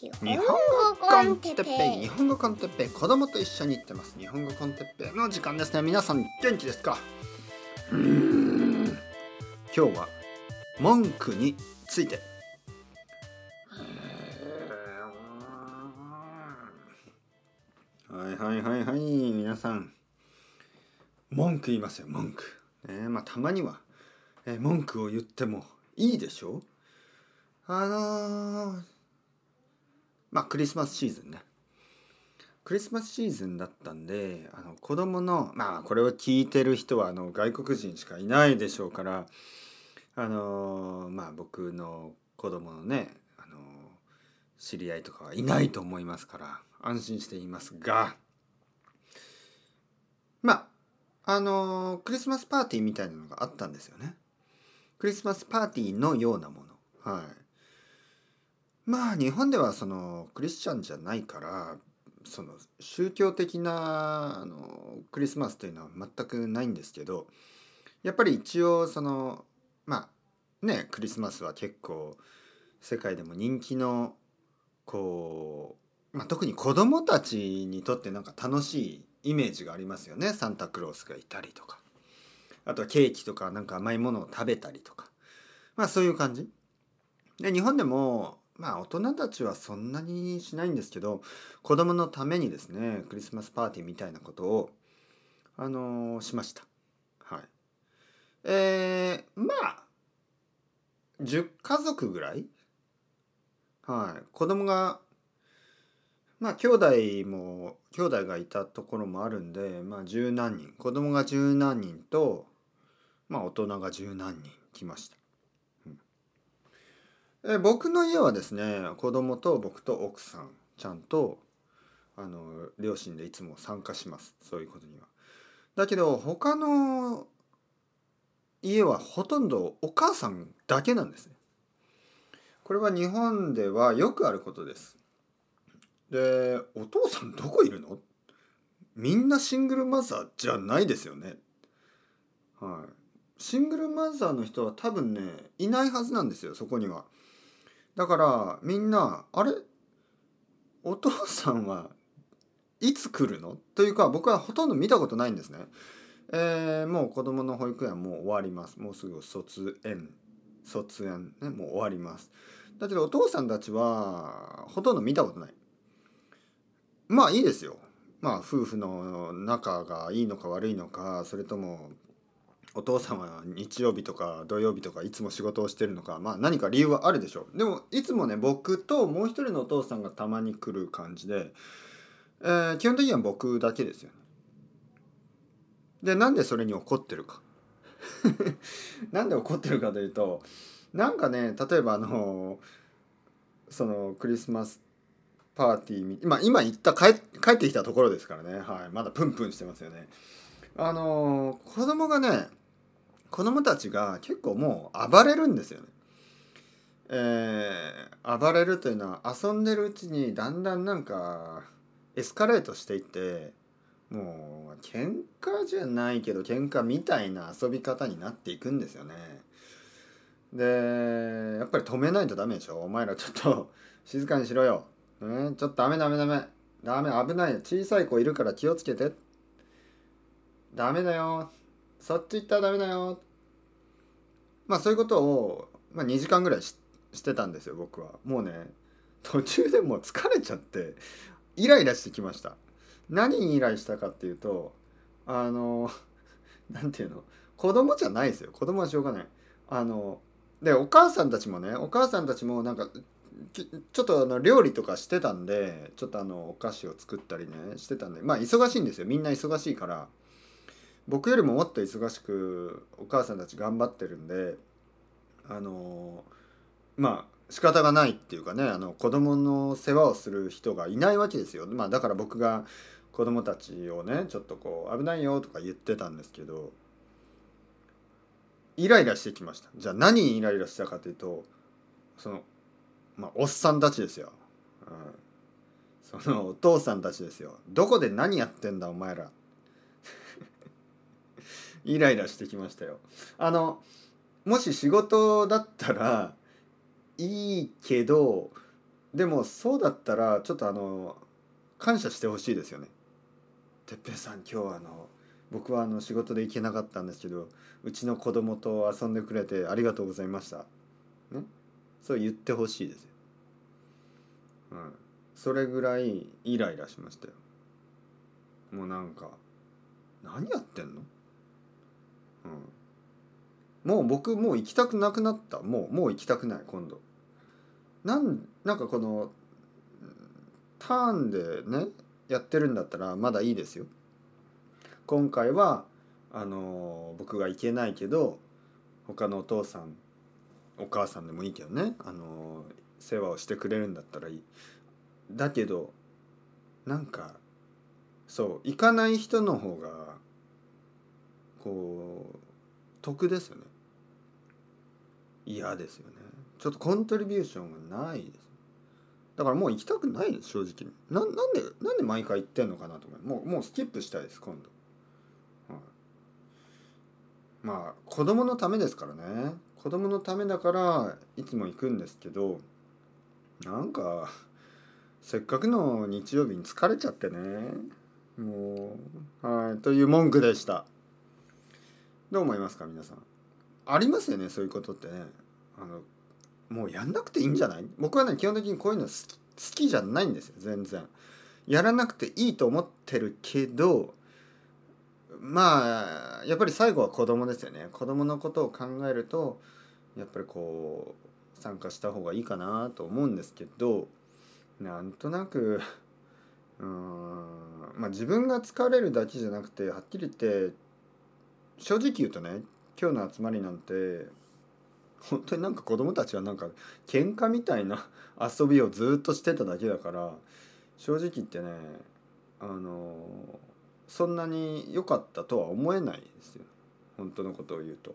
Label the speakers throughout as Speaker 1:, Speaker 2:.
Speaker 1: 日本語コンテッペイ。
Speaker 2: 日本語コンテッペイ。子供と一緒に行ってます。日本語コンテッペイの時間ですね。皆さん元気ですか？今日は文句について。はいはいはいはい。皆さん。文句言いますよ。文句。ねまあたまには、えー文句を言ってもいいでしょ？あのーまあクリスマスシーズンね。クリスマスシーズンだったんであの子供のまあこれを聞いてる人はあの外国人しかいないでしょうからあのまあ僕の子供のねあの知り合いとかはいないと思いますから安心していますがまああのクリスマスパーティーみたいなのがあったんですよね。クリスマスパーティーのようなもの。はい。まあ日本ではそのクリスチャンじゃないからその宗教的なあのクリスマスというのは全くないんですけどやっぱり一応そのまあねクリスマスは結構世界でも人気のこう、まあ、特に子供たちにとってなんか楽しいイメージがありますよね。サンタクロースがいたりとか。あとはケーキとかなんか甘いものを食べたりとか。まあそういう感じ。で日本でもまあ大人たちはそんなにしないんですけど子供のためにですねクリスマスパーティーみたいなことをあのーしました。はい。えー、まあ10家族ぐらい？はい。子供がまあ兄弟も兄弟がいたところもあるんでまあ十何人。子供が十何人とまあ大人が十何人来ました。え僕の家はですね子供と僕と奥さんちゃんとあの両親でいつも参加しますそういうことには。だけど他の家はほとんどお母さんだけなんですね。これは日本ではよくあることです。でお父さんどこいるの？みんなシングルマザーじゃないですよね。はい。シングルマザーの人は多分ねいないはずなんですよそこには。だからみんなあれ？お父さんはいつ来るの？というか僕はほとんど見たことないんですね。えーもう子供の保育園もう終わります。もうすぐ卒園卒園ねもう終わります。だけどお父さんたちはほとんど見たことない。まあいいですよ。まあ夫婦の仲がいいのか悪いのかそれともお父さんは日曜日とか土曜日とかいつも仕事をしてるのかまあ何か理由はあるでしょう。でもいつもね僕ともう一人のお父さんがたまに来る感じで、えー基本的には僕だけですよね。でなんでそれに怒ってるか。なんで怒ってるかというとなんかね例えばあのそのクリスマスパーティーみ今今行った帰帰ってきたところですからね、はい、まだプンプンしてますよね。あの子供がね子供たちが結構もう暴れるんですよね。えー暴れるというのは遊んでるうちにだんだんなんかエスカレートしていってもう喧嘩じゃないけど喧嘩みたいな遊び方になっていくんですよね。でやっぱり止めないとダメでしょ？お前らちょっと静かにしろよ。ね、ちょっとダメダメダメダメ危ない小さい子いるから気をつけて。ダメだよそっち行ったらダメだよ。まあそういうことを、まあ、2時間ぐらいししてたんですよ僕は。もうね途中でもう疲れちゃってイライラしてきました。何にイライしたかっていうとあのなんていうの子供じゃないですよ。子供はしょうがない。あのでお母さんたちもねお母さんたちもなんかちょっとあの料理とかしてたんでちょっとあのお菓子を作ったりねしてたんでまあ忙しいんですよ。みんな忙しいから。僕よりももっと忙しくお母さんたち頑張ってるんであのまあ仕方がないっていうかねあの子供の世話をする人がいないわけですよ。まあ、だから僕が子供たちをねちょっとこう危ないよとか言ってたんですけどイライラしてきました。じゃあ何にイライラしたかというとそのまあおっさんたちですよ。うん、そのお父さんたちですよ。どこで何やってんだお前ら。イライラしてきましたよ。あのもし仕事だったらいいけどでもそうだったらちょっとあの感謝してほしいですよね。てっぺいさん今日はあの僕はあの仕事で行けなかったんですけどうちの子供と遊んでくれてありがとうございました。ね、そう言ってほしいですよ。うん、それぐらいイライラしましたよ。もうなんか何やってんの、うん、もう僕もう行きたくなくなった。もうもう行きたくない今度。なんなんかこのターンでねやってるんだったらまだいいですよ。今回はあの僕が行けないけど他のお父さんお母さんでもいいけどねあの世話をしてくれるんだったらいい。だけどなんかそう行かない人の方がこう得ですよね。嫌ですよね。ちょっとコントリビューションがないです。だからもう行きたくないです正直ななんでなんで毎回行ってんのかなと思う。もうもうスキップしたいです今度、はい、まあ子供のためですからね。子供のためだからいつも行くんですけどなんかせっかくの日曜日に疲れちゃってね。もうはいという文句でした。どう思いますか皆さん。ありますよねそういうことってね。あのもうやんなくていいんじゃない？僕はね基本的にこういうの好き好きじゃないんですよ全然。やらなくていいと思ってるけどまあやっぱり最後は子供ですよね。子供のことを考えるとやっぱりこう参加した方がいいかなと思うんですけどなんとなくうーんまあ自分が疲れるだけじゃなくてはっきり言って正直言うとね今日の集まりなんて本当になんか子供たちはなんか喧嘩みたいな 遊びをずっとしてただけだから正直言ってねあのそんなに良かったとは思えないですよ本当のことを言うと。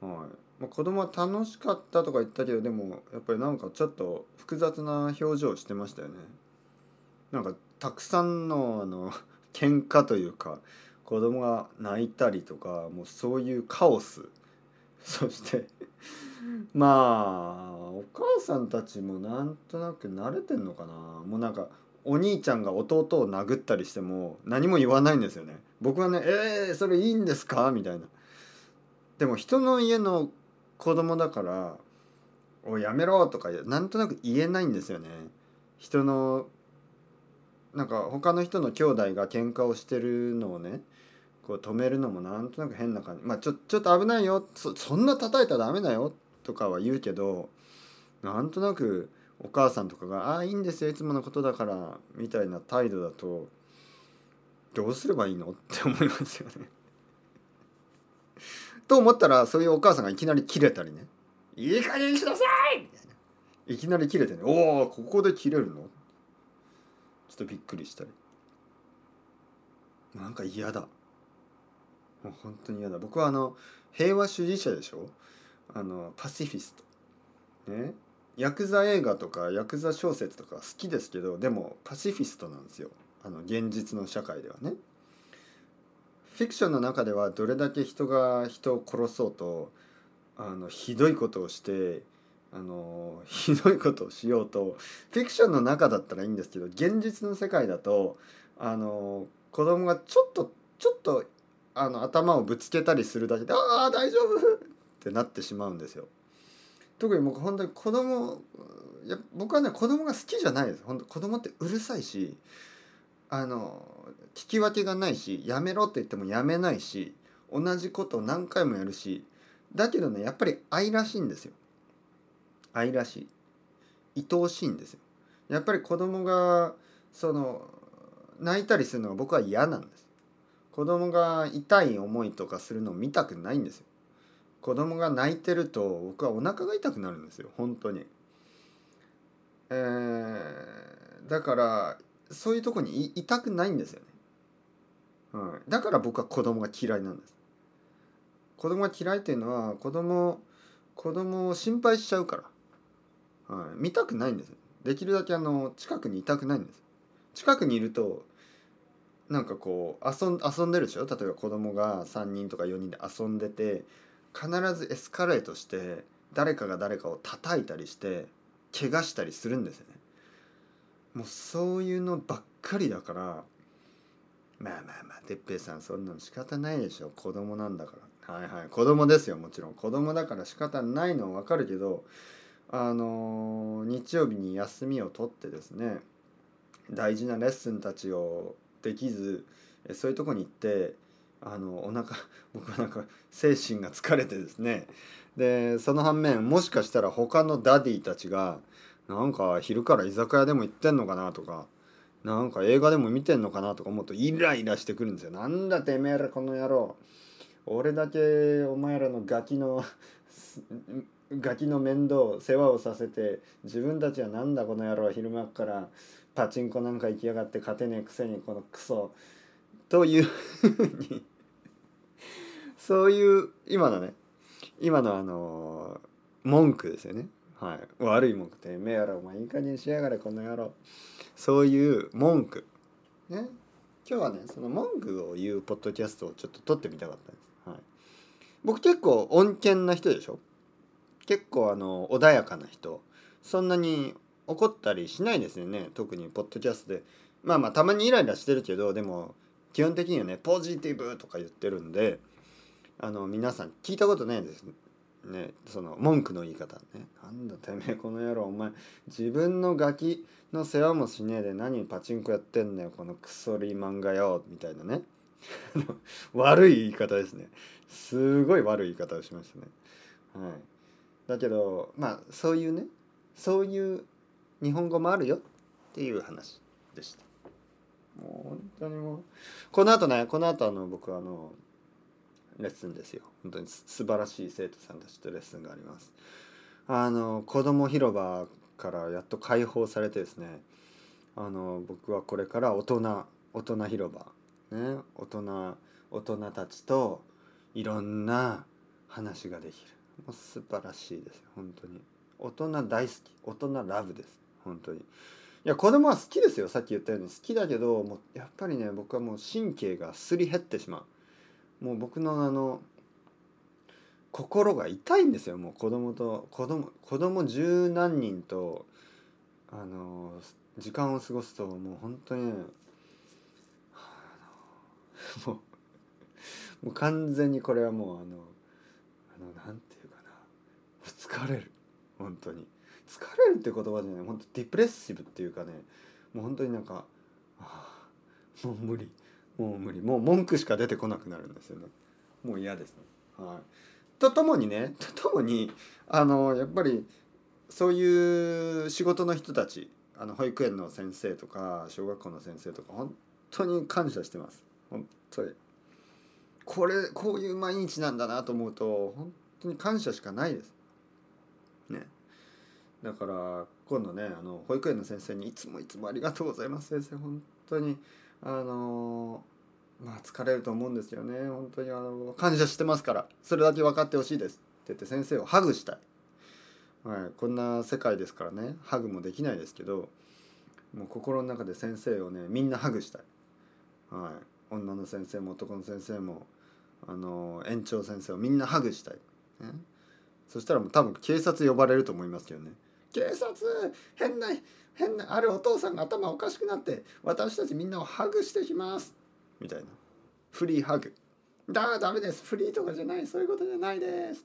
Speaker 2: はいまあ、子供は楽しかったとか言ったけどでもやっぱりなんかちょっと複雑な表情をしてましたよね。なんかたくさんのあの喧嘩というか子供が泣いたりとかもうそういうカオス。そしてまあお母さんたちもなんとなく慣れてんのかな。もうなんかお兄ちゃんが弟を殴ったりしても何も言わないんですよね。僕はね「えー、それいいんですか?」みたいな。でも人の家の子供だから「おやめろ」とかなんとなく言えないんですよね。人のなんか他の人の兄弟が喧嘩をしてるのをねこう止めるのもなんとなく変な感じ。まあちょちょっと危ないよ。そそんな叩いたらダメだよとかは言うけどなんとなくお母さんとかが「ああいいんですよ。いつものことだから」みたいな態度だとどうすればいいのって思いますよね。と思ったらそういうお母さんがいきなり切れたりね「いい加減にしなさい!」みたいな。いきなり切れてね「おおここで切れるの?」ちょっとびっくりしたり。なんか嫌だ。もう本当に嫌だ。僕はあの平和主義者でしょ？あのパシフィスト。ね？ヤクザ映画とかヤクザ小説とか好きですけどでもパシフィストなんですよ。あの現実の社会ではね。フィクションの中ではどれだけ人が人を殺そうとあのひどいことをしてあのひどいことをしようとフィクションの中だったらいいんですけど現実の世界だとあの子供がちょっとちょっとあの頭をぶつけたりするだけで「ああ大丈夫!」ってなってしまうんですよ。特に僕本当に子供いや僕はね子供が好きじゃないです。本当子供ってうるさいしあの聞き分けがないしやめろって言ってもやめないし同じことを何回もやるしだけどねやっぱり愛らしいんですよ。愛らしい。愛おしいんですよ。やっぱり子供がその泣いたりするのが僕は嫌なんです。子供が痛い思いとかするのを見たくないんですよ。子供が泣いてると僕はお腹が痛くなるんですよ。本当に。えー、だからそういうとこにいたくないんですよね、うん、だから僕は子供が嫌いなんです。子供が嫌いっていうのは子供子供を心配しちゃうから、はい、見たくないんですできるだけあの近くにいたくないんです。近くにいるとなんかこう遊ん遊んでるでしょ？例えば子供が3人とか4人で遊んでて必ずエスカレートして誰かが誰かを叩いたりして怪我したりするんですよね。もうそういうのばっかりだからまあまあまあ哲平さんそんなの仕方ないでしょ。子供なんだから。はいはい。子供ですよもちろん。子供だから仕方ないのは分かるけどあのー日曜日に休みを取ってですね大事なレッスンたちをできずそういうとこに行ってあのお腹 僕はなんか精神が疲れてですねでその反面もしかしたら他のダディたちがなんか昼から居酒屋でも行ってんのかなとかなんか映画でも見てんのかなとか思うとイライラしてくるんですよ。なんだてめえらこの野郎俺だけお前らのガキのガキの面倒世話をさせて自分たちはなんだこの野郎昼間からパチンコなんか行きやがって勝てねえくせにこのクソというふうにそういう今のね今のあの文句ですよね。はい。悪い文句てめえやろお前いい加減しやがれこの野郎。そういう文句。ね。今日はねその文句を言うポッドキャストをちょっと撮ってみたかったんです、はい、僕結構穏健な人でしょ？結構あの穏やかな人。そんなに怒ったりしないですよね。特にポッドキャストで。まあまあたまにイライラしてるけどでも基本的にはねポジティブとか言ってるんであの皆さん聞いたことないです。ねその文句の言い方ね。なんだてめえこの野郎お前自分のガキの世話もしねえで何パチンコやってんだよこのクソリーマンがよみたいなね。悪い言い方ですね。すごい悪い言い方をしましたね。はい。だけどまあそういうねそういう日本語もあるよっていう話でした。もう本当にもうこの後ねこの後あの僕はあのレッスンですよ。本当にす素晴らしい生徒さんたちとレッスンがあります。あの子供広場からやっと解放されてですね。あの僕はこれから大人大人広場ね大人大人たちといろんな話ができるもう素晴らしいです本当に。大人大好き。大人ラブです本当に。いや子供は好きですよさっき言ったように。好きだけどもうやっぱりね僕はもう神経がすり減ってしまう。もう僕のあの心が痛いんですよもう子供と子供子供十何人とあの時間を過ごすともう本当にね もうもう完全にこれはもうあのあのなんていうかな。疲れる。本当に。疲れるって言葉じゃない。本当ディプレッシブっていうかね。もう本当になんか、もう無理。もう無理。もう文句しか出てこなくなるんですよね。もう嫌ですね。はい。とともにねとともにあのやっぱりそういう仕事の人たちあの保育園の先生とか小学校の先生とか本当に感謝してます。本当に。これこういう毎日なんだなと思うと本当に感謝しかないです。ね。だから今度ねあの保育園の先生にいつもいつもありがとうございます先生。本当にあのまあ疲れると思うんですよね。本当にあの感謝してますからそれだけ分かってほしいです。って言って先生をハグしたい、はい、こんな世界ですからねハグもできないですけどもう心の中で先生をねみんなハグしたい、はい、女の先生も男の先生もあの園長先生をみんなハグしたい、ね、そしたらもう多分警察呼ばれると思いますけどね。警察変な変なあるお父さんが頭おかしくなって私たちみんなをハグしてきます。みたいな。フリーハグ。だダメです。フリーとかじゃない。そういうことじゃないです。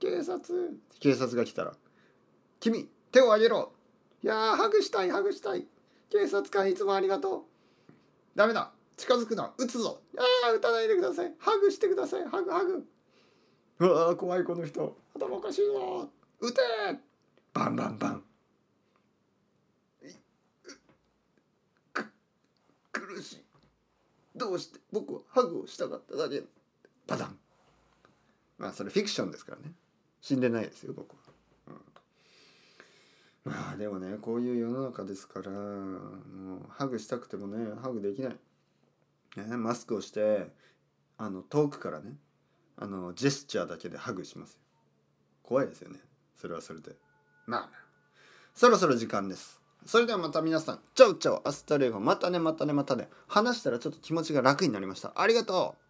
Speaker 2: 警察。警察が来たら「君手を挙げろ。いやーハグしたいハグしたい。警察官いつもありがとう。ダメだ近づくな撃つぞ。ああ撃たないでください。ハグしてください。ハグハグ。うわー怖いこの人。頭おかしいぞ撃てバンバンバン。く苦しい。どうして僕はハグをしたかっただけ。パタン。まあそれフィクションですからね。死んでないですよ僕は、うん、まあでもねこういう世の中ですからもうハグしたくてもねハグできない、ね、マスクをしてあの遠くからねあのジェスチャーだけでハグしますよ。怖いですよね。それはそれで。まあそろそろ時間です。それではまた皆さん。チャウチャウアスタレゴ。またねまたねまたね。話したらちょっと気持ちが楽になりました。ありがとう。